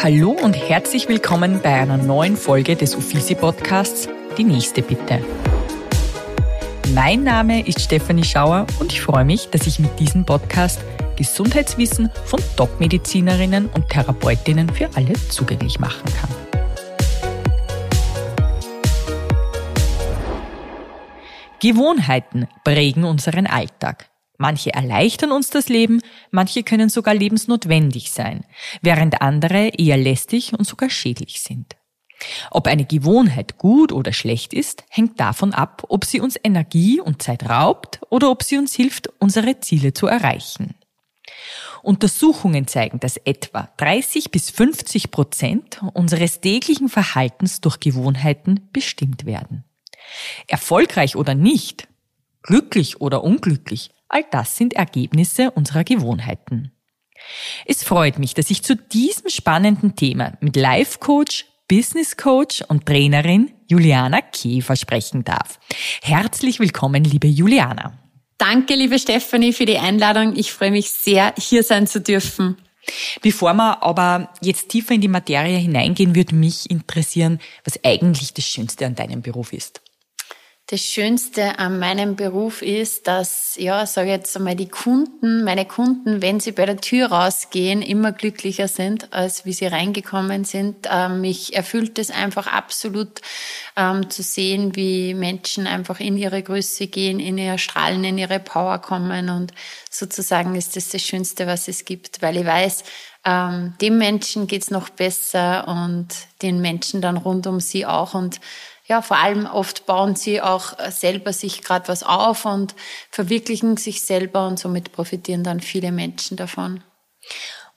Hallo und herzlich willkommen bei einer neuen Folge des Uffizi Podcasts Die nächste bitte. Mein Name ist Stefanie Schauer und ich freue mich, dass ich mit diesem Podcast Gesundheitswissen von Top-Medizinerinnen und Therapeutinnen für alle zugänglich machen kann. Gewohnheiten prägen unseren Alltag. Manche erleichtern uns das Leben, manche können sogar lebensnotwendig sein, während andere eher lästig und sogar schädlich sind. Ob eine Gewohnheit gut oder schlecht ist, hängt davon ab, ob sie uns Energie und Zeit raubt oder ob sie uns hilft, unsere Ziele zu erreichen. Untersuchungen zeigen, dass etwa 30 bis 50 Prozent unseres täglichen Verhaltens durch Gewohnheiten bestimmt werden. Erfolgreich oder nicht, glücklich oder unglücklich, all das sind Ergebnisse unserer Gewohnheiten. Es freut mich, dass ich zu diesem spannenden Thema mit Life Coach, Business Coach und Trainerin Juliana Käfer sprechen darf. Herzlich willkommen, liebe Juliana. Danke, liebe Stefanie, für die Einladung. Ich freue mich sehr, hier sein zu dürfen. Bevor wir aber jetzt tiefer in die Materie hineingehen, würde mich interessieren, was eigentlich das Schönste an deinem Beruf ist. Das Schönste an meinem Beruf ist, dass, ja, sage jetzt einmal, die Kunden, meine Kunden, wenn sie bei der Tür rausgehen, immer glücklicher sind, als wie sie reingekommen sind. Ähm, mich erfüllt es einfach absolut ähm, zu sehen, wie Menschen einfach in ihre Größe gehen, in ihr Strahlen, in ihre Power kommen. Und sozusagen ist das das Schönste, was es gibt, weil ich weiß, ähm, dem Menschen geht's noch besser und den Menschen dann rund um sie auch. Und ja, vor allem oft bauen sie auch äh, selber sich gerade was auf und verwirklichen sich selber und somit profitieren dann viele Menschen davon.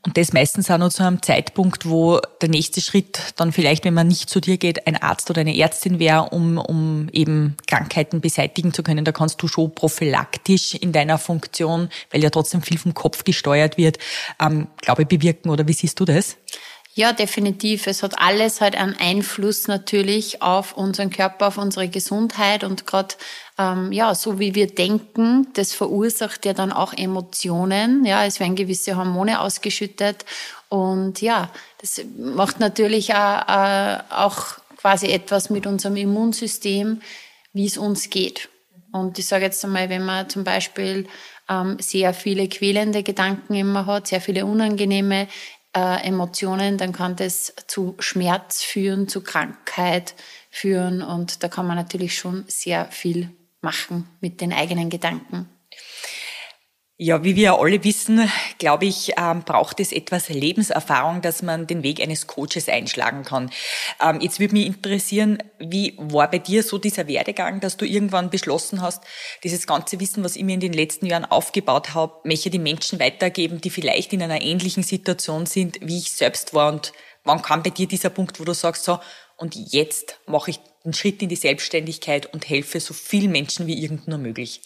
Und das meistens auch noch zu einem Zeitpunkt, wo der nächste Schritt dann vielleicht, wenn man nicht zu dir geht, ein Arzt oder eine Ärztin wäre, um, um eben Krankheiten beseitigen zu können. Da kannst du schon prophylaktisch in deiner Funktion, weil ja trotzdem viel vom Kopf gesteuert wird, ähm, glaube ich, bewirken. Oder wie siehst du das? Ja, definitiv. Es hat alles halt einen Einfluss natürlich auf unseren Körper, auf unsere Gesundheit und gerade ähm, ja, so wie wir denken, das verursacht ja dann auch Emotionen. Ja, es werden gewisse Hormone ausgeschüttet und ja, das macht natürlich auch, auch quasi etwas mit unserem Immunsystem, wie es uns geht. Und ich sage jetzt einmal, wenn man zum Beispiel ähm, sehr viele quälende Gedanken immer hat, sehr viele unangenehme äh, Emotionen, dann kann das zu Schmerz führen, zu Krankheit führen und da kann man natürlich schon sehr viel machen mit den eigenen Gedanken. Ja, wie wir alle wissen, glaube ich, ähm, braucht es etwas Lebenserfahrung, dass man den Weg eines Coaches einschlagen kann. Ähm, jetzt würde mich interessieren, wie war bei dir so dieser Werdegang, dass du irgendwann beschlossen hast, dieses ganze Wissen, was ich mir in den letzten Jahren aufgebaut habe, möchte die Menschen weitergeben, die vielleicht in einer ähnlichen Situation sind, wie ich selbst war. Und wann kam bei dir dieser Punkt, wo du sagst, so, und jetzt mache ich den Schritt in die Selbstständigkeit und helfe so vielen Menschen wie irgend nur möglich.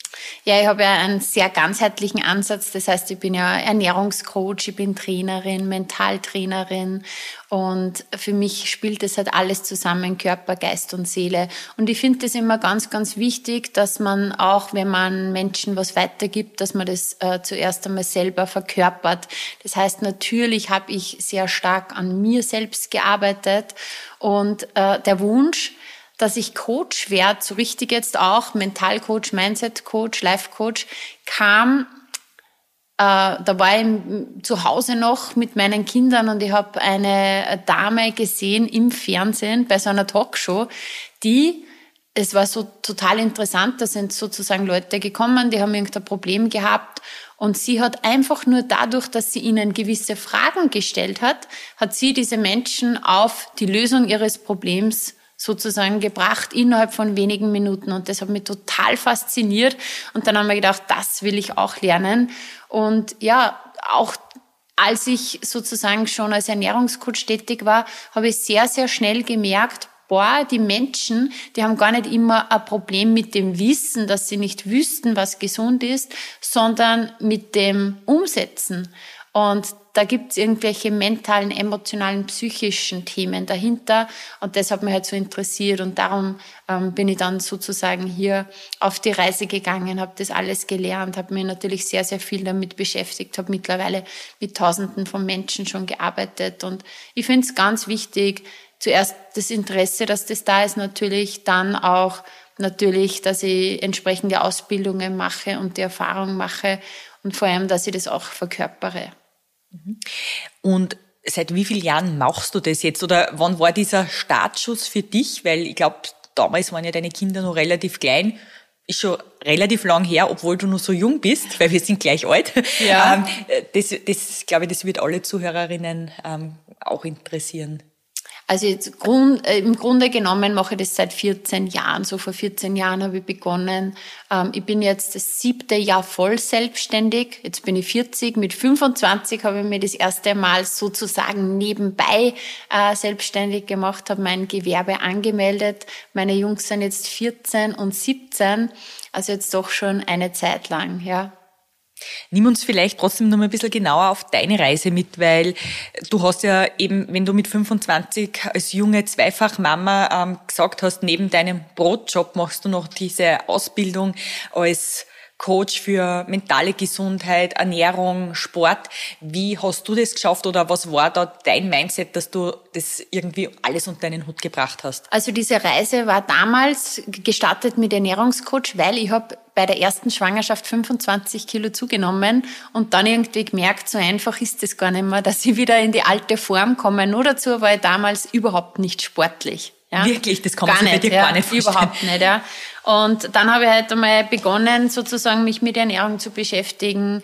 Ja, ich habe ja einen sehr ganzheitlichen Ansatz. Das heißt, ich bin ja Ernährungscoach, ich bin Trainerin, Mentaltrainerin und für mich spielt das halt alles zusammen, Körper, Geist und Seele. Und ich finde das immer ganz, ganz wichtig, dass man auch, wenn man Menschen was weitergibt, dass man das äh, zuerst einmal selber verkörpert. Das heißt, natürlich habe ich sehr stark an mir selbst gearbeitet und äh, der Wunsch, dass ich Coach werde, so richtig jetzt auch Mentalcoach, Mindset-Coach, Life-Coach, kam, äh, da war ich zu Hause noch mit meinen Kindern und ich habe eine Dame gesehen im Fernsehen bei so einer Talkshow, die es war so total interessant, da sind sozusagen Leute gekommen, die haben irgendein Problem gehabt und sie hat einfach nur dadurch, dass sie ihnen gewisse Fragen gestellt hat, hat sie diese Menschen auf die Lösung ihres Problems sozusagen gebracht innerhalb von wenigen Minuten. Und das hat mich total fasziniert. Und dann haben wir gedacht, das will ich auch lernen. Und ja, auch als ich sozusagen schon als Ernährungscoach tätig war, habe ich sehr, sehr schnell gemerkt, boah, die Menschen, die haben gar nicht immer ein Problem mit dem Wissen, dass sie nicht wüssten, was gesund ist, sondern mit dem Umsetzen. Und da gibt's irgendwelche mentalen, emotionalen, psychischen Themen dahinter. Und das hat mich halt so interessiert. Und darum ähm, bin ich dann sozusagen hier auf die Reise gegangen, habe das alles gelernt, habe mir natürlich sehr, sehr viel damit beschäftigt, habe mittlerweile mit Tausenden von Menschen schon gearbeitet. Und ich finde es ganz wichtig, zuerst das Interesse, dass das da ist, natürlich dann auch natürlich, dass ich entsprechende Ausbildungen mache und die Erfahrung mache und vor allem, dass ich das auch verkörpere. Mhm. Und seit wie vielen Jahren machst du das jetzt? Oder wann war dieser Startschuss für dich? Weil ich glaube, damals waren ja deine Kinder noch relativ klein. Ist schon relativ lang her, obwohl du noch so jung bist, weil wir sind gleich alt. Ja. Ähm, das, das glaube ich, das wird alle Zuhörerinnen ähm, auch interessieren. Also jetzt Grund, äh, im Grunde genommen mache ich das seit 14 Jahren. So vor 14 Jahren habe ich begonnen. Ähm, ich bin jetzt das siebte Jahr voll selbstständig. Jetzt bin ich 40. Mit 25 habe ich mir das erste Mal sozusagen nebenbei äh, selbstständig gemacht, habe mein Gewerbe angemeldet. Meine Jungs sind jetzt 14 und 17. Also jetzt doch schon eine Zeit lang, ja. Nimm uns vielleicht trotzdem noch mal ein bisschen genauer auf deine Reise mit, weil du hast ja eben, wenn du mit 25 als junge Zweifachmama ähm, gesagt hast, neben deinem Brotjob machst du noch diese Ausbildung als Coach für mentale Gesundheit, Ernährung, Sport. Wie hast du das geschafft oder was war da dein Mindset, dass du das irgendwie alles unter deinen Hut gebracht hast? Also diese Reise war damals gestartet mit Ernährungscoach, weil ich habe bei der ersten Schwangerschaft 25 Kilo zugenommen und dann irgendwie gemerkt, so einfach ist es gar nicht mehr, dass ich wieder in die alte Form komme. Nur dazu war ich damals überhaupt nicht sportlich. Ja? Wirklich, das kann man sich dir ja, gar nicht vorstellen. Überhaupt nicht, ja. Und dann habe ich halt einmal begonnen, sozusagen mich mit Ernährung zu beschäftigen,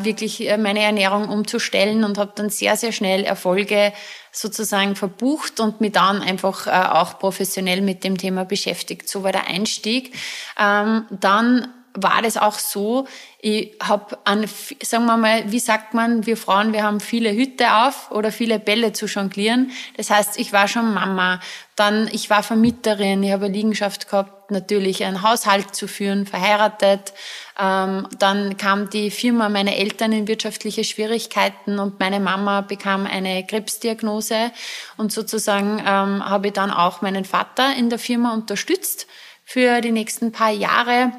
wirklich äh, meine Ernährung umzustellen und habe dann sehr, sehr schnell Erfolge sozusagen verbucht und mich dann einfach äh, auch professionell mit dem Thema beschäftigt. So war der Einstieg. Ähm, dann war das auch so, ich habe an, sagen wir mal, wie sagt man, wir Frauen, wir haben viele Hüte auf oder viele Bälle zu jonglieren. Das heißt, ich war schon Mama, dann ich war Vermieterin, ich habe eine Liegenschaft gehabt, natürlich einen Haushalt zu führen, verheiratet. Ähm, dann kam die Firma meiner Eltern in wirtschaftliche Schwierigkeiten und meine Mama bekam eine Krebsdiagnose. Und sozusagen ähm, habe ich dann auch meinen Vater in der Firma unterstützt für die nächsten paar Jahre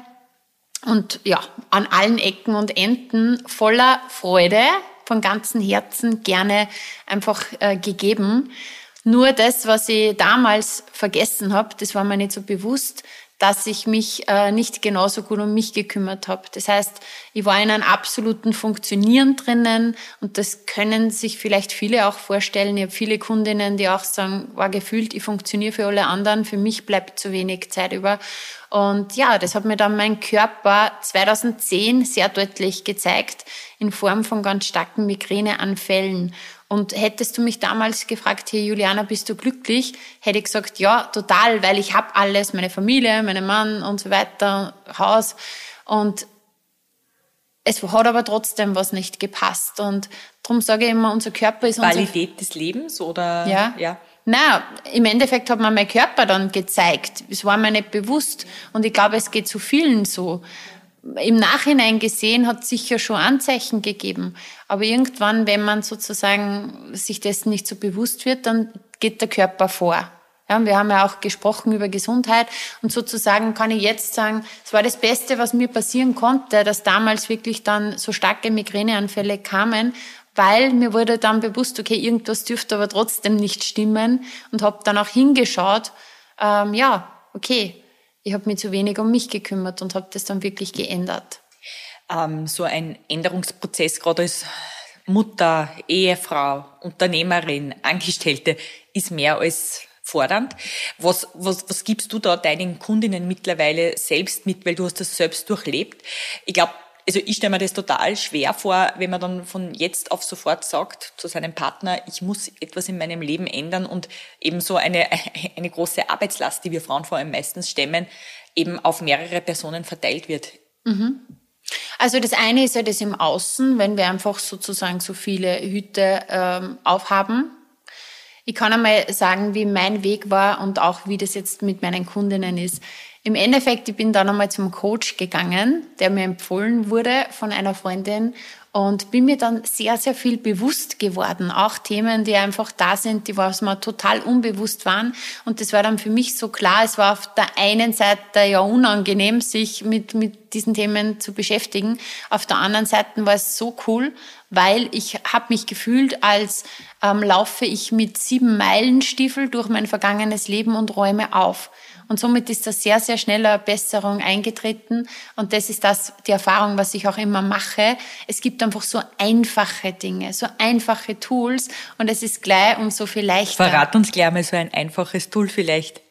und ja, an allen Ecken und Enden voller Freude, von ganzem Herzen gerne einfach äh, gegeben. Nur das, was ich damals vergessen habe, das war mir nicht so bewusst, dass ich mich äh, nicht genauso gut um mich gekümmert habe. Das heißt, ich war in einem absoluten Funktionieren drinnen und das können sich vielleicht viele auch vorstellen. Ich habe viele Kundinnen, die auch sagen, war gefühlt, ich funktioniere für alle anderen, für mich bleibt zu wenig Zeit über. Und ja, das hat mir dann mein Körper 2010 sehr deutlich gezeigt in Form von ganz starken Migräneanfällen. Und hättest du mich damals gefragt, hier Juliana, bist du glücklich? Hätte ich gesagt, ja, total, weil ich habe alles, meine Familie, meinen Mann und so weiter, Haus. Und es hat aber trotzdem was nicht gepasst. Und darum sage ich immer, unser Körper ist Qualität unser des Lebens oder? Ja. ja. Na, im Endeffekt hat mir mein Körper dann gezeigt. Es war mir nicht bewusst. Und ich glaube, es geht zu vielen so im Nachhinein gesehen hat sicher schon Anzeichen gegeben. Aber irgendwann, wenn man sozusagen sich dessen nicht so bewusst wird, dann geht der Körper vor. Ja, wir haben ja auch gesprochen über Gesundheit und sozusagen kann ich jetzt sagen, es war das Beste, was mir passieren konnte, dass damals wirklich dann so starke Migräneanfälle kamen, weil mir wurde dann bewusst, okay, irgendwas dürfte aber trotzdem nicht stimmen und habe dann auch hingeschaut, ähm, ja, okay, ich habe mich zu wenig um mich gekümmert und habe das dann wirklich geändert. Ähm, so ein Änderungsprozess, gerade als Mutter, Ehefrau, Unternehmerin, Angestellte, ist mehr als fordernd. Was, was, was gibst du da deinen Kundinnen mittlerweile selbst mit, weil du hast das selbst durchlebt? Ich glaube, also ich stelle mir das total schwer vor, wenn man dann von jetzt auf sofort sagt zu seinem Partner, ich muss etwas in meinem Leben ändern und eben so eine, eine große Arbeitslast, die wir Frauen vor allem meistens stemmen, eben auf mehrere Personen verteilt wird. Mhm. Also das eine ist ja das im Außen, wenn wir einfach sozusagen so viele Hüte ähm, aufhaben. Ich kann einmal sagen, wie mein Weg war und auch wie das jetzt mit meinen Kundinnen ist. Im Endeffekt, ich bin dann einmal zum Coach gegangen, der mir empfohlen wurde von einer Freundin. und bin mir dann sehr, sehr viel bewusst geworden. Auch Themen, die einfach da sind, die was mir total unbewusst waren. Und das war dann für mich so klar. Es war auf der einen Seite ja unangenehm, sich mit, mit diesen Themen zu beschäftigen. Auf der anderen Seite war es so cool, weil ich habe mich gefühlt, als ähm, laufe ich mit sieben Meilenstiefel durch mein vergangenes Leben und räume auf. Und somit ist da sehr, sehr schnell eine Besserung eingetreten. Und das ist das, die Erfahrung, was ich auch immer mache. Es gibt einfach so einfache Dinge, so einfache Tools und es ist gleich um so viel leichter. Verrat uns gleich mal so ein einfaches Tool vielleicht.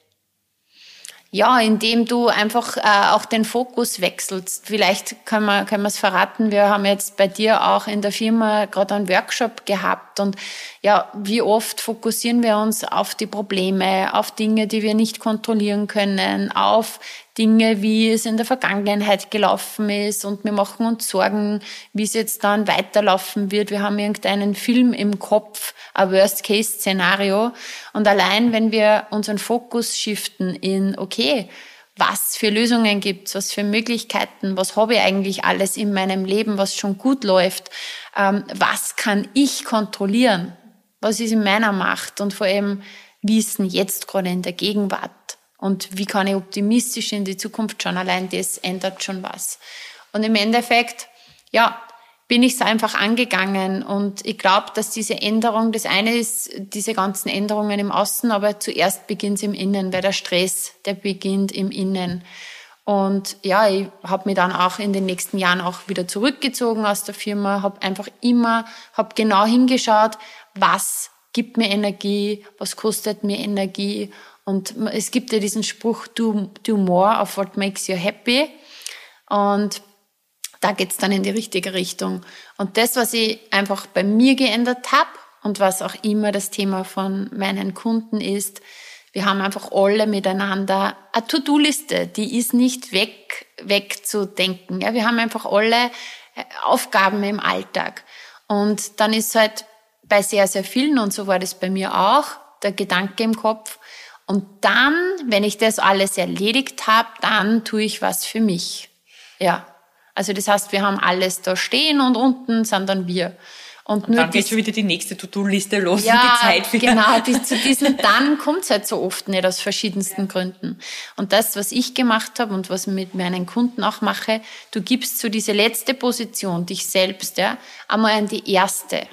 Ja, indem du einfach äh, auch den Fokus wechselst. Vielleicht können wir können wir es verraten. Wir haben jetzt bei dir auch in der Firma gerade einen Workshop gehabt und ja, wie oft fokussieren wir uns auf die Probleme, auf Dinge, die wir nicht kontrollieren können, auf Dinge, wie es in der Vergangenheit gelaufen ist und wir machen uns Sorgen, wie es jetzt dann weiterlaufen wird. Wir haben irgendeinen Film im Kopf, ein Worst-Case-Szenario. Und allein, wenn wir unseren Fokus shiften in, okay, was für Lösungen gibt's, was für Möglichkeiten, was habe ich eigentlich alles in meinem Leben, was schon gut läuft, ähm, was kann ich kontrollieren, was ist in meiner Macht? Und vor allem, wie ist denn jetzt gerade in der Gegenwart und wie kann ich optimistisch in die Zukunft schauen? Allein das ändert schon was. Und im Endeffekt, ja, bin ich es einfach angegangen. Und ich glaube, dass diese Änderung, das eine ist diese ganzen Änderungen im Außen, aber zuerst beginnt es im Innen, weil der Stress, der beginnt im Innen. Und ja, ich habe mich dann auch in den nächsten Jahren auch wieder zurückgezogen aus der Firma, habe einfach immer, habe genau hingeschaut, was gibt mir Energie, was kostet mir Energie und es gibt ja diesen Spruch, do, do more of what makes you happy. Und da geht's dann in die richtige Richtung. Und das, was ich einfach bei mir geändert habe und was auch immer das Thema von meinen Kunden ist, wir haben einfach alle miteinander eine To-Do-Liste, die ist nicht weg, wegzudenken. Ja, wir haben einfach alle äh, Aufgaben im Alltag. Und dann ist halt bei sehr, sehr vielen, und so war das bei mir auch, der Gedanke im Kopf, und dann, wenn ich das alles erledigt habe, dann tue ich was für mich. Ja. Also das heißt, wir haben alles da stehen und unten sind dann wir. Und, und dann geht schon wieder die nächste To-Do-Liste los ja, und die Zeit wieder. Genau, die, zu diesem Dann kommt es halt so oft nicht aus verschiedensten Gründen. Und das, was ich gemacht habe und was mit meinen Kunden auch mache, du gibst so diese letzte Position, dich selbst, ja, einmal an die erste.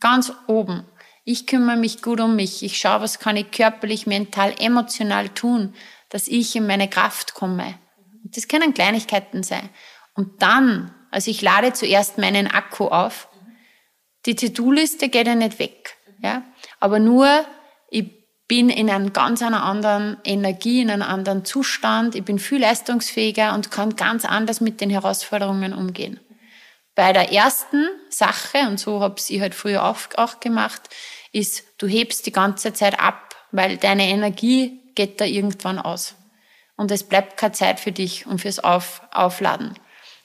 Ganz oben. Ich kümmere mich gut um mich. Ich schaue, was kann ich körperlich, mental, emotional tun, dass ich in meine Kraft komme. Das können Kleinigkeiten sein. Und dann, also ich lade zuerst meinen Akku auf. Die To-Do-Liste geht ja nicht weg. Ja? Aber nur, ich bin in einer ganz einer anderen Energie, in einem anderen Zustand. Ich bin viel leistungsfähiger und kann ganz anders mit den Herausforderungen umgehen. Bei der ersten Sache, und so habe ich halt früher auch, gemacht, ist, du hebst die ganze Zeit ab, weil deine Energie geht da irgendwann aus. Und es bleibt keine Zeit für dich und fürs Auf, Aufladen.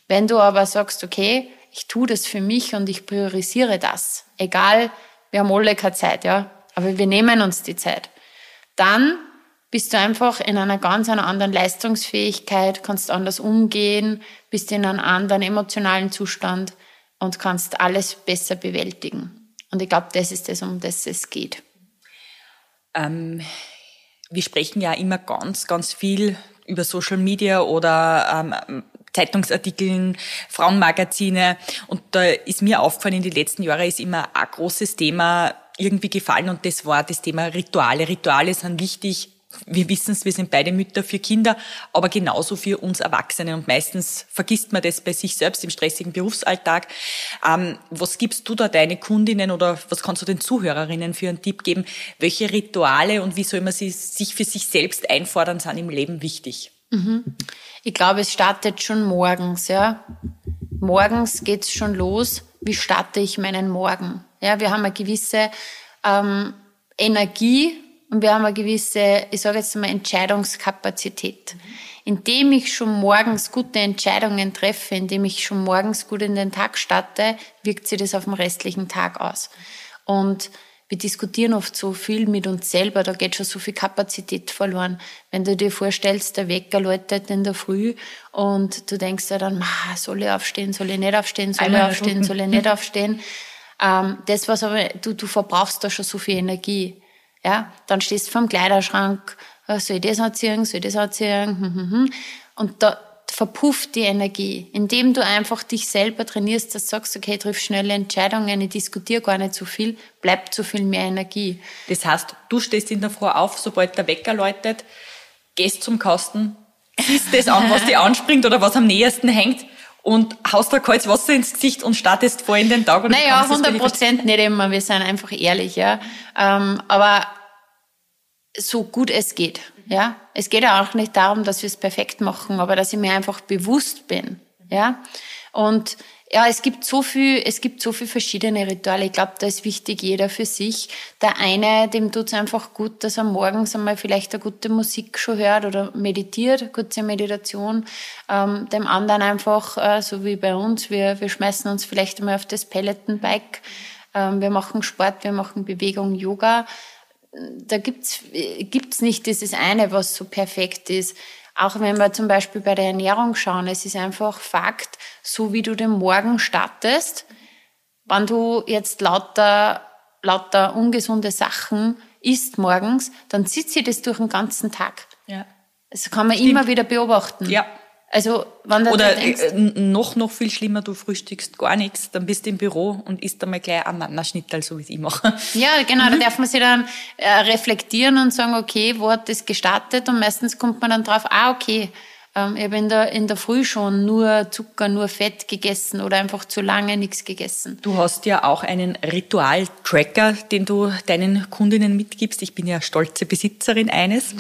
Wenn du aber sagst, okay, ich tue das für mich und ich priorisiere das, egal, wir haben alle keine Zeit, ja, aber wir nehmen uns die Zeit, dann bist du einfach in einer ganz anderen Leistungsfähigkeit, kannst anders umgehen, bist in einem anderen emotionalen Zustand und kannst alles besser bewältigen. Und ich glaube, das ist das, um das es geht. Ähm, wir sprechen ja immer ganz, ganz viel über Social Media oder ähm, Zeitungsartikeln, Frauenmagazine. Und da ist mir aufgefallen, in den letzten Jahren ist immer ein großes Thema irgendwie gefallen und das war das Thema Rituale. Rituale sind wichtig wir wissen es, wir sind beide Mütter für Kinder, aber genauso für uns Erwachsene. Und meistens vergisst man das bei sich selbst im stressigen Berufsalltag. Ähm, was gibst du da deine Kundinnen oder was kannst du den Zuhörerinnen für einen Tipp geben? Welche Rituale und wie soll man sie sich für sich selbst einfordern, sind im Leben wichtig? Mhm. Ich glaube, es startet schon morgens, ja. Morgens geht's schon los. Wie starte ich meinen Morgen? Ja, wir haben eine gewisse ähm, Energie, und wir haben eine gewisse, ich sage jetzt mal, Entscheidungskapazität. Indem ich schon morgens gute Entscheidungen treffe, indem ich schon morgens gut in den Tag starte, wirkt sich das auf den restlichen Tag aus. Und wir diskutieren oft so viel mit uns selber, da geht schon so viel Kapazität verloren. Wenn du dir vorstellst, der Wecker läutet in der Früh und du denkst dir dann, soll ich aufstehen, soll ich nicht aufstehen, soll Einmal ich aufstehen, soll ich nicht aufstehen. Ähm, das, was aber, du, du verbrauchst da schon so viel Energie. Ja, dann stehst du vorm Kleiderschrank, äh, soll ich das anziehen, soll ich das anziehen, hm, hm, hm. und da, verpufft die Energie, indem du einfach dich selber trainierst, dass du sagst, okay, triff schnelle Entscheidungen, ich diskutiere gar nicht so viel, bleibt so viel mehr Energie. Das heißt, du stehst in der Früh auf, sobald der Wecker läutet, gehst zum Kasten, siehst das an, was dir anspringt oder was am nähersten hängt und haust da kaltes Wasser ins Gesicht und startest vor in den Tag. Oder naja, 100 Prozent nicht immer, wir sind einfach ehrlich, ja. Ähm, aber so gut es geht. Ja, es geht ja auch nicht darum, dass wir es perfekt machen, aber dass ich mir einfach bewusst bin. Ja, und ja, es gibt so viel, es gibt so viel verschiedene Rituale. Ich glaube, da ist wichtig, jeder für sich. Der eine, dem tut es einfach gut, dass er morgens einmal vielleicht eine gute Musik schon hört oder meditiert, kurze Meditation. Ähm, dem anderen einfach, äh, so wie bei uns, wir, wir schmeißen uns vielleicht einmal auf das Peloton-Bike. Ähm, wir machen Sport, wir machen Bewegung, Yoga da gibt's gibt's nicht dieses eine, was so perfekt ist. Auch wenn wir zum Beispiel bei der Ernährung schauen, es ist einfach Fakt, so wie du den Morgen startest, wenn du jetzt lauter, lauter ungesunde Sachen isst morgens, dann zieht sie das durch den ganzen Tag. Ja. Das kann man Stimmt. immer wieder beobachten. Ja. Also, wenn du Oder denkst, äh, noch, noch viel schlimmer, du frühstückst gar nichts, dann bist du im Büro und isst einmal gleich einen Mannerschnittel, so wie ich mache. Ja, genau, mhm. da darf man sich dann äh, reflektieren und sagen, okay, wo hat das gestartet? Und meistens kommt man dann drauf, ah, okay, ähm, ich habe in der, in der Früh schon nur Zucker, nur Fett gegessen oder einfach zu lange nichts gegessen. Du hast ja auch einen Ritual-Tracker, den du deinen Kundinnen mitgibst. Ich bin ja stolze Besitzerin eines.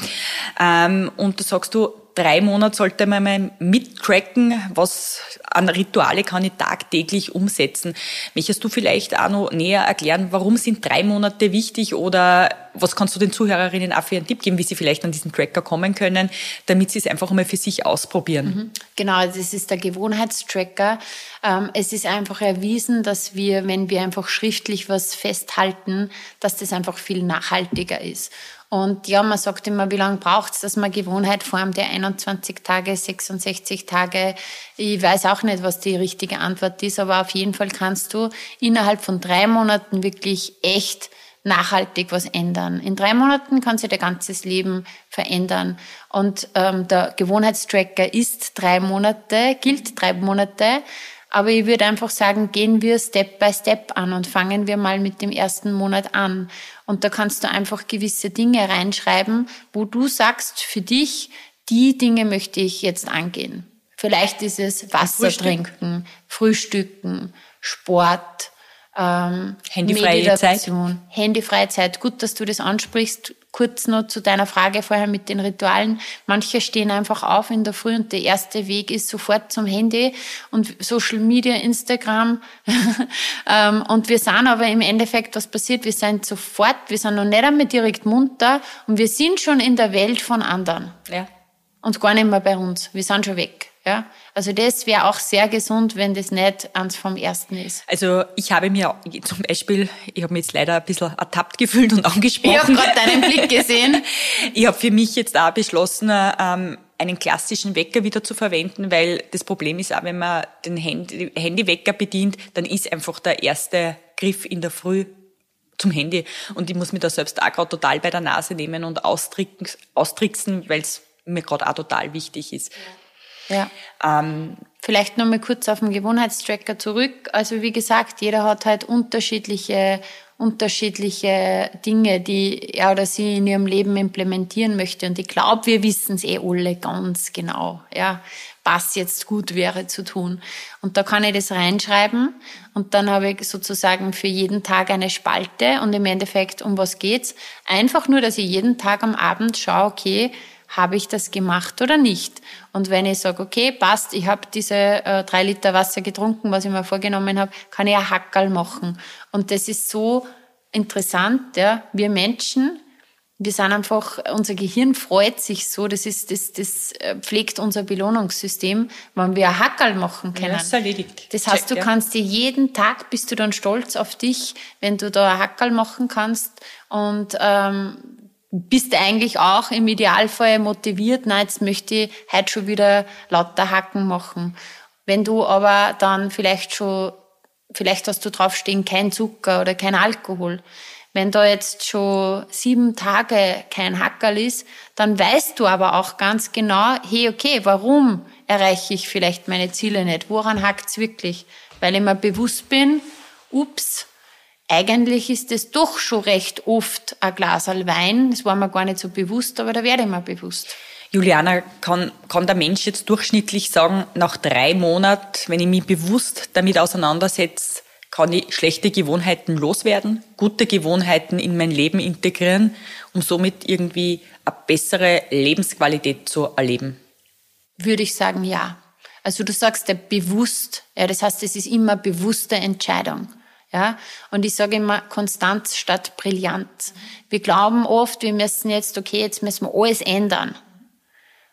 Ähm, und da sagst du, drei Monate sollte man mal mittracken, was an Rituale kann ich tagtäglich umsetzen. Möchtest du vielleicht auch noch näher erklären, warum sind drei Monate wichtig oder was kannst du den Zuhörerinnen auch für einen Tipp geben, wie sie vielleicht an diesen Tracker kommen können, damit sie es einfach mal für sich ausprobieren? Mhm. Genau, das ist der Gewohnheitstracker. Ähm, es ist einfach erwiesen, dass wir, wenn wir einfach schriftlich was festhalten, dass das einfach viel nachhaltiger ist. Und ja, man sagt immer, wie lange braucht es, dass man Gewohnheit formt, der 21 Tage, 66 Tage. Ich weiß auch nicht, was die richtige Antwort ist, aber auf jeden Fall kannst du innerhalb von drei Monaten wirklich echt nachhaltig was ändern. In drei Monaten kann sich dein ganzes Leben verändern. Und ähm, der Gewohnheitstracker ist drei Monate, gilt drei Monate. Aber ich würde einfach sagen, gehen wir Step by Step an und fangen wir mal mit dem ersten Monat an. Und da kannst du einfach gewisse Dinge reinschreiben, wo du sagst, für dich, die Dinge möchte ich jetzt angehen. Vielleicht ist es Wasser Frühstück. trinken, Frühstücken, Sport, ähm, Handyfreie Meditation, Zeit. Handyfreie Zeit. Gut, dass du das ansprichst. Kurz noch zu deiner Frage vorher mit den Ritualen. Manche stehen einfach auf in der Früh und der erste Weg ist sofort zum Handy und Social Media, Instagram. Ähm, und wir sind aber im Endeffekt, was passiert? Wir sind sofort, wir sind noch nicht einmal direkt munter und wir sind schon in der Welt von anderen. Ja. Und gar nicht mehr bei uns. Wir sind schon weg. Ja? Also das wäre auch sehr gesund, wenn das nicht eins vom Ersten ist. Also ich habe mir zum Beispiel, ich habe mich jetzt leider ein bisschen ertappt gefühlt und angesprochen. Ich habe gerade deinen Blick gesehen. ich habe für mich jetzt auch beschlossen, ähm, einen klassischen Wecker wieder zu verwenden, weil das Problem ist auch, wenn man den Handy, Handywecker bedient, dann ist einfach der erste Griff in der Früh zum Handy und ich muss mich da selbst auch gerade total bei der Nase nehmen und austricksen, weil es mir gerade auch total wichtig ist. Ja. Ja. Ähm, Vielleicht noch mal kurz auf den Gewohnheitstracker zurück. Also wie gesagt, jeder hat halt unterschiedliche unterschiedliche Dinge, die er oder sie in ihrem Leben implementieren möchte. Und ich glaube, wir wissen es eh alle ganz genau, ja, was jetzt gut wäre zu tun. Und da kann ich das reinschreiben und dann habe ich sozusagen für jeden Tag eine Spalte und im Endeffekt, um was geht's? Einfach nur, dass ich jeden Tag am Abend schaue, okay, habe ich das gemacht oder nicht? Und wenn ich sage, okay, passt, ich habe diese äh, drei Liter Wasser getrunken, was ich mir vorgenommen habe, kann ich ein Hackerl machen. Und das ist so interessant, ja. Wir Menschen Wir sind einfach, unser Gehirn freut sich so, das ist, das, das äh, pflegt unser Belohnungssystem, wenn wir ein Hackerl machen können. Das ist erledigt. Das heißt, du ja. kannst dir jeden Tag, bist du dann stolz auf dich, wenn du da ein Hackerl machen kannst und ähm, bist eigentlich auch im Idealfall motiviert, na, jetzt möchte ich heute schon wieder lauter Hacken machen. Wenn du aber dann vielleicht schon, vielleicht hast du draufstehen, kein Zucker oder kein Alkohol. Wenn da jetzt schon sieben Tage kein Hackerl ist, dann weißt du aber auch ganz genau, hey, okay, warum erreiche ich vielleicht meine Ziele nicht? Woran hackt's wirklich? Weil ich mir bewusst bin, ups, eigentlich ist es doch schon recht oft ein Glas Wein. Das war mir gar nicht so bewusst, aber da werde ich mir bewusst. Juliana, kann, kann der Mensch jetzt durchschnittlich sagen, nach drei Monaten, wenn ich mich bewusst damit auseinandersetze, kann ich schlechte Gewohnheiten loswerden, gute Gewohnheiten in mein Leben integrieren, um somit irgendwie eine bessere Lebensqualität zu erleben? Würde ich sagen, ja. Also du sagst ja bewusst, ja, das heißt, es ist immer bewusste Entscheidung. Ja, und ich sage immer Konstanz statt Brillanz. Wir glauben oft, wir müssen jetzt, okay, jetzt müssen wir alles ändern.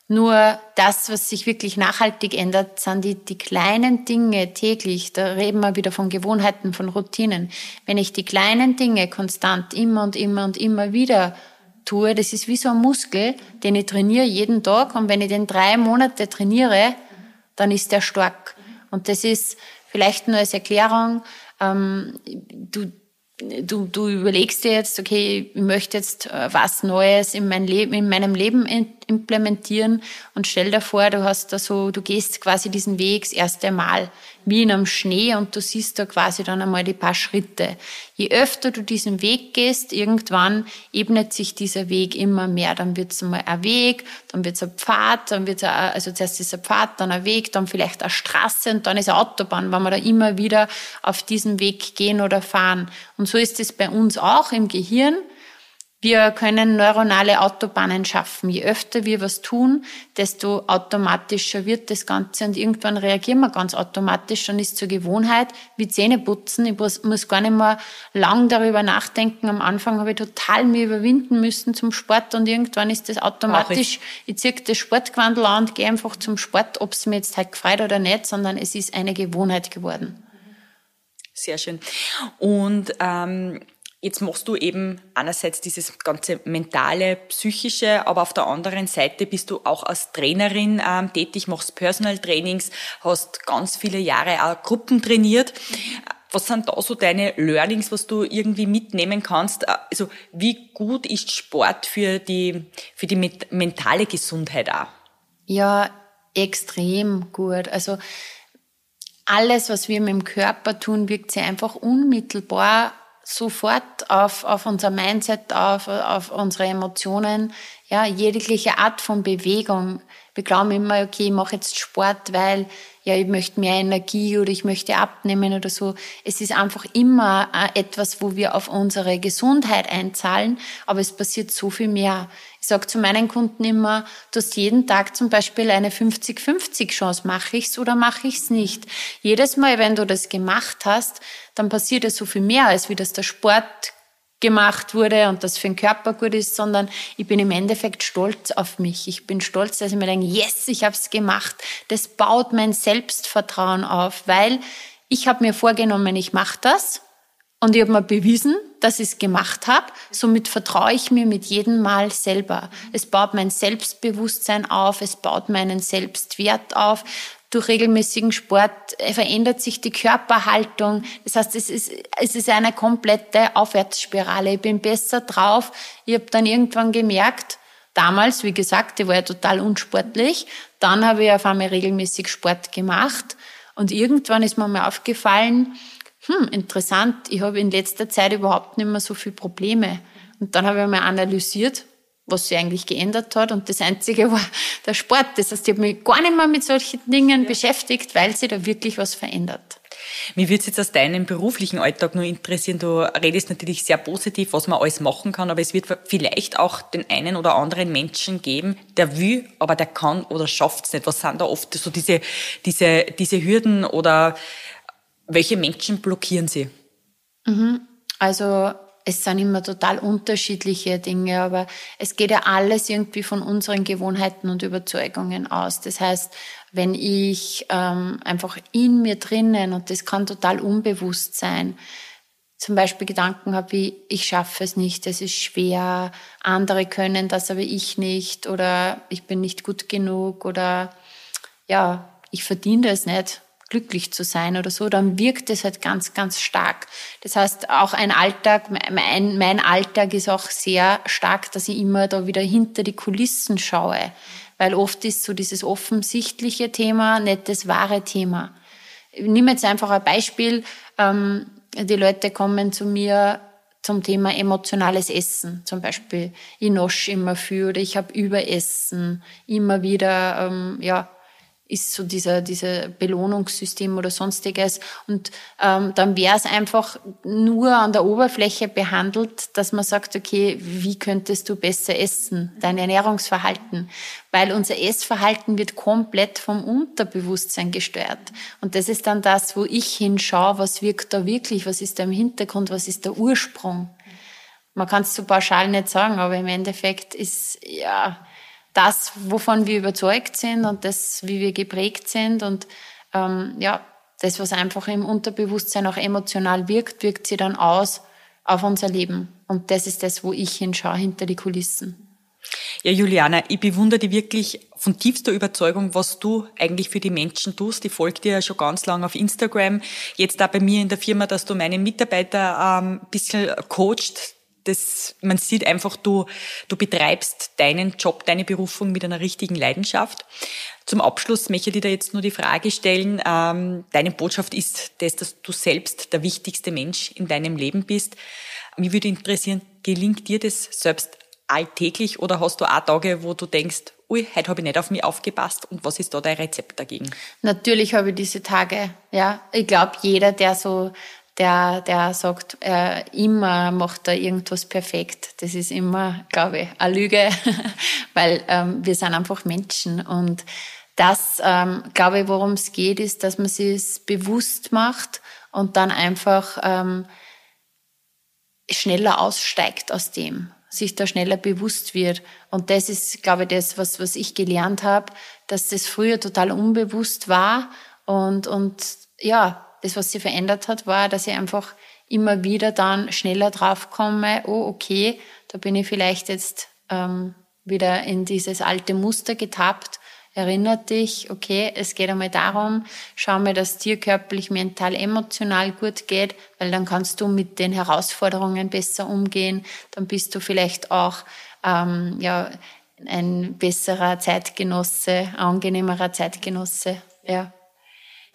Nur das, was sich wirklich nachhaltig ändert, sind die, die kleinen Dinge täglich. Da reden wir wieder von Gewohnheiten, von Routinen. Wenn ich die kleinen Dinge konstant immer und immer und immer wieder tue, das ist wie so ein Muskel, den ich trainiere jeden Tag. Und wenn ich den drei Monate trainiere, dann ist der stark. Und das ist vielleicht nur als Erklärung, ähm, du, du, du überlegst dir jetzt, okay, ich möchte jetzt äh, was Neues in, mein Leben, in meinem Leben implementieren und stell dir vor, du hast da so, du gehst quasi diesen Weg das erste Mal wie in einem Schnee und du siehst da quasi dann einmal die paar Schritte. Je öfter du diesen Weg gehst, irgendwann ebnet sich dieser Weg immer mehr. Dann wird es einmal ein Weg, dann wird es ein Pfad, dann wird es also zuerst ist ein Pfad, dann ein Weg, dann vielleicht eine Straße und dann ist eine Autobahn, weil wir da immer wieder auf diesen Weg gehen oder fahren. Und so ist es bei uns auch im Gehirn. Wir können neuronale Autobahnen schaffen. Je öfter wir was tun, desto automatischer wird das Ganze und irgendwann reagieren wir ganz automatisch und ist zur Gewohnheit wie Zähne putzen. Ich muss, muss gar nicht mehr lang darüber nachdenken. Am Anfang habe ich total mir überwinden müssen zum Sport und irgendwann ist das automatisch. Ich. ich ziehe das Sportgewandel an und gehe einfach zum Sport, ob es mir jetzt halt gefreut oder nicht, sondern es ist eine Gewohnheit geworden. Sehr schön. Und ähm Jetzt machst du eben einerseits dieses ganze mentale, psychische, aber auf der anderen Seite bist du auch als Trainerin ähm, tätig, machst Personal Trainings, hast ganz viele Jahre auch Gruppen trainiert. Was sind da so deine Learnings, was du irgendwie mitnehmen kannst? Also wie gut ist Sport für die, für die mentale Gesundheit auch? Ja, extrem gut. Also alles, was wir mit dem Körper tun, wirkt sich einfach unmittelbar sofort auf, auf unser Mindset, auf, auf unsere Emotionen, ja, jegliche Art von Bewegung. Wir glauben immer, okay, ich mache jetzt Sport, weil ja, ich möchte mehr Energie oder ich möchte abnehmen oder so. Es ist einfach immer äh, etwas, wo wir auf unsere Gesundheit einzahlen, aber es passiert so viel mehr. Ich sage zu meinen Kunden immer, du hast jeden Tag zum Beispiel eine 50-50 Chance, mache ich's oder mache ich's nicht. Jedes Mal, wenn du das gemacht hast, dann passiert es so viel mehr, als wie das der Sport gemacht wurde und das für den Körper gut ist, sondern ich bin im Endeffekt stolz auf mich. Ich bin stolz, dass ich mir denke, yes, ich habe es gemacht. Das baut mein Selbstvertrauen auf, weil ich habe mir vorgenommen, ich mache das und ich habe mir bewiesen, dass ich es gemacht habe. Somit vertraue ich mir mit jedem Mal selber. Es baut mein Selbstbewusstsein auf, es baut meinen Selbstwert auf durch regelmäßigen Sport äh, verändert sich die Körperhaltung. Das heißt, es ist, es ist eine komplette Aufwärtsspirale. Ich bin besser drauf. Ich habe dann irgendwann gemerkt, damals, wie gesagt, ich war ja total unsportlich. Dann habe ich auf einmal regelmäßig Sport gemacht. Und irgendwann ist mir mal aufgefallen, hm, interessant, ich habe in letzter Zeit überhaupt nicht mehr so viele Probleme. Und dann habe ich mal analysiert, was sich eigentlich geändert hat. Und das Einzige war der Sport. Das heißt, ich habe mich gar nicht mehr mit solchen Dingen ja. beschäftigt, weil sich da wirklich was verändert. Mich würde es jetzt aus deinem beruflichen Alltag nur interessieren. Du redest natürlich sehr positiv, was man alles machen kann, aber es wird vielleicht auch den einen oder anderen Menschen geben, der will, aber der kann oder schafft es nicht. Was sind da oft so diese, diese, diese Hürden oder welche Menschen blockieren sie? Mhm. Also es sind immer total unterschiedliche Dinge, aber es geht ja alles irgendwie von unseren Gewohnheiten und Überzeugungen aus. Das heißt, wenn ich ähm, einfach in mir drinnen, und das kann total unbewusst sein, zum Beispiel Gedanken habe wie, ich schaffe es nicht, es ist schwer, andere können das, aber ich nicht, oder ich bin nicht gut genug, oder ja, ich verdiene das nicht, glücklich zu sein oder so, dann wirkt es halt ganz, ganz stark. Das heißt, auch ein Alltag, mein, mein Alltag ist auch sehr stark, dass ich immer da wieder hinter die Kulissen schaue, weil oft ist so dieses offensichtliche Thema nicht das wahre Thema. Ich nehme jetzt einfach ein Beispiel. Ähm, die Leute kommen zu mir zum Thema emotionales Essen zum Beispiel. Ich nosch immer für oder ich habe Überessen, immer wieder ähm, ja ist so dieser, dieser Belohnungssystem oder sonstiges. Und ähm, dann wäre es einfach nur an der Oberfläche behandelt, dass man sagt, okay, wie könntest du besser essen? Dein Ernährungsverhalten. Weil unser Essverhalten wird komplett vom Unterbewusstsein gesteuert. Und das ist dann das, wo ich hinschaue, was wirkt da wirklich, was ist da im Hintergrund, was ist der Ursprung. Man kann es so pauschal nicht sagen, aber im Endeffekt ist, ja, das, wovon wir überzeugt sind und das, wie wir geprägt sind und ähm, ja, das, was einfach im Unterbewusstsein auch emotional wirkt, wirkt sie dann aus auf unser Leben. Und das ist das, wo ich hinschaue, hinter die Kulissen. Ja, Juliana, ich bewundere dich wirklich von tiefster Überzeugung, was du eigentlich für die Menschen tust. Ich folge dir ja schon ganz lange auf Instagram. Jetzt da bei mir in der Firma, dass du meine Mitarbeiter ähm, ein bisschen coacht, das, man sieht einfach, du, du betreibst deinen Job, deine Berufung mit einer richtigen Leidenschaft. Zum Abschluss möchte ich dir da jetzt nur die Frage stellen, ähm, deine Botschaft ist das, dass du selbst der wichtigste Mensch in deinem Leben bist. Mich würde interessieren, gelingt dir das selbst alltäglich oder hast du auch Tage, wo du denkst, ui, heute habe ich nicht auf mich aufgepasst und was ist da dein Rezept dagegen? Natürlich habe ich diese Tage, ja. Ich glaube, jeder, der so der, der sagt, äh, immer macht er irgendwas perfekt. Das ist immer, glaube ich, eine Lüge, weil ähm, wir sind einfach Menschen. Und das, ähm, glaube ich, worum es geht, ist, dass man sich es bewusst macht und dann einfach ähm, schneller aussteigt aus dem, sich da schneller bewusst wird. Und das ist, glaube ich, das, was, was ich gelernt habe, dass das früher total unbewusst war und, und ja, das, was sie verändert hat, war, dass ich einfach immer wieder dann schneller draufkomme, oh, okay, da bin ich vielleicht jetzt ähm, wieder in dieses alte Muster getappt. Erinnert dich, okay, es geht einmal darum, schau mal, dass dir körperlich, mental, emotional gut geht, weil dann kannst du mit den Herausforderungen besser umgehen. Dann bist du vielleicht auch ähm, ja, ein besserer Zeitgenosse, angenehmerer Zeitgenosse. Ja.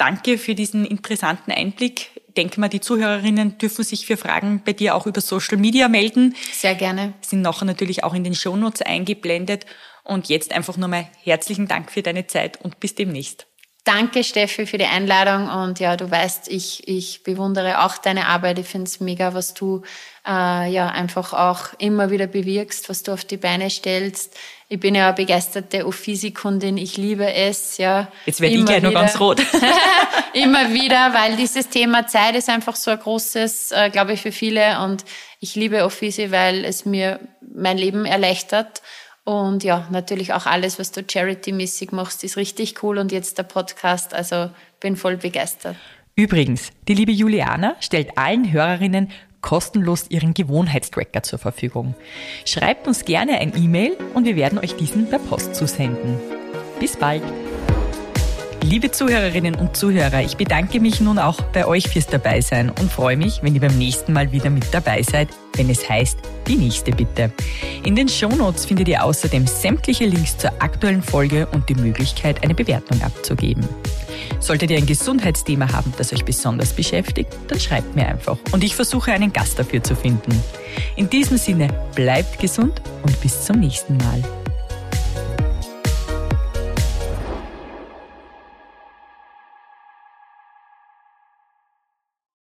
Danke für diesen interessanten Einblick. Ich denke mal, die Zuhörerinnen dürfen sich für Fragen bei dir auch über Social Media melden. Sehr gerne. Sind nachher natürlich auch in den Shownotes eingeblendet. Und jetzt einfach nochmal herzlichen Dank für deine Zeit und bis demnächst. Danke, Steffi, für die Einladung. Und ja, du weißt, ich, ich bewundere auch deine Arbeit. Ich finde es mega, was du äh, ja einfach auch immer wieder bewirkst, was du auf die Beine stellst. Ich bin ja eine begeisterte Ophisikundin. Ich liebe es. Ja, Jetzt werde ich gleich noch ganz rot. immer wieder, weil dieses Thema Zeit ist einfach so ein großes, äh, glaube ich, für viele. Und ich liebe Ophisi, weil es mir mein Leben erleichtert. Und ja, natürlich auch alles, was du charity-mäßig machst, ist richtig cool. Und jetzt der Podcast, also bin voll begeistert. Übrigens, die liebe Juliana stellt allen Hörerinnen kostenlos ihren Gewohnheitstracker zur Verfügung. Schreibt uns gerne ein E-Mail und wir werden euch diesen per Post zusenden. Bis bald! Liebe Zuhörerinnen und Zuhörer, ich bedanke mich nun auch bei euch fürs Dabeisein und freue mich, wenn ihr beim nächsten Mal wieder mit dabei seid, wenn es heißt, die nächste bitte. In den Shownotes findet ihr außerdem sämtliche Links zur aktuellen Folge und die Möglichkeit, eine Bewertung abzugeben. Solltet ihr ein Gesundheitsthema haben, das euch besonders beschäftigt, dann schreibt mir einfach und ich versuche einen Gast dafür zu finden. In diesem Sinne, bleibt gesund und bis zum nächsten Mal.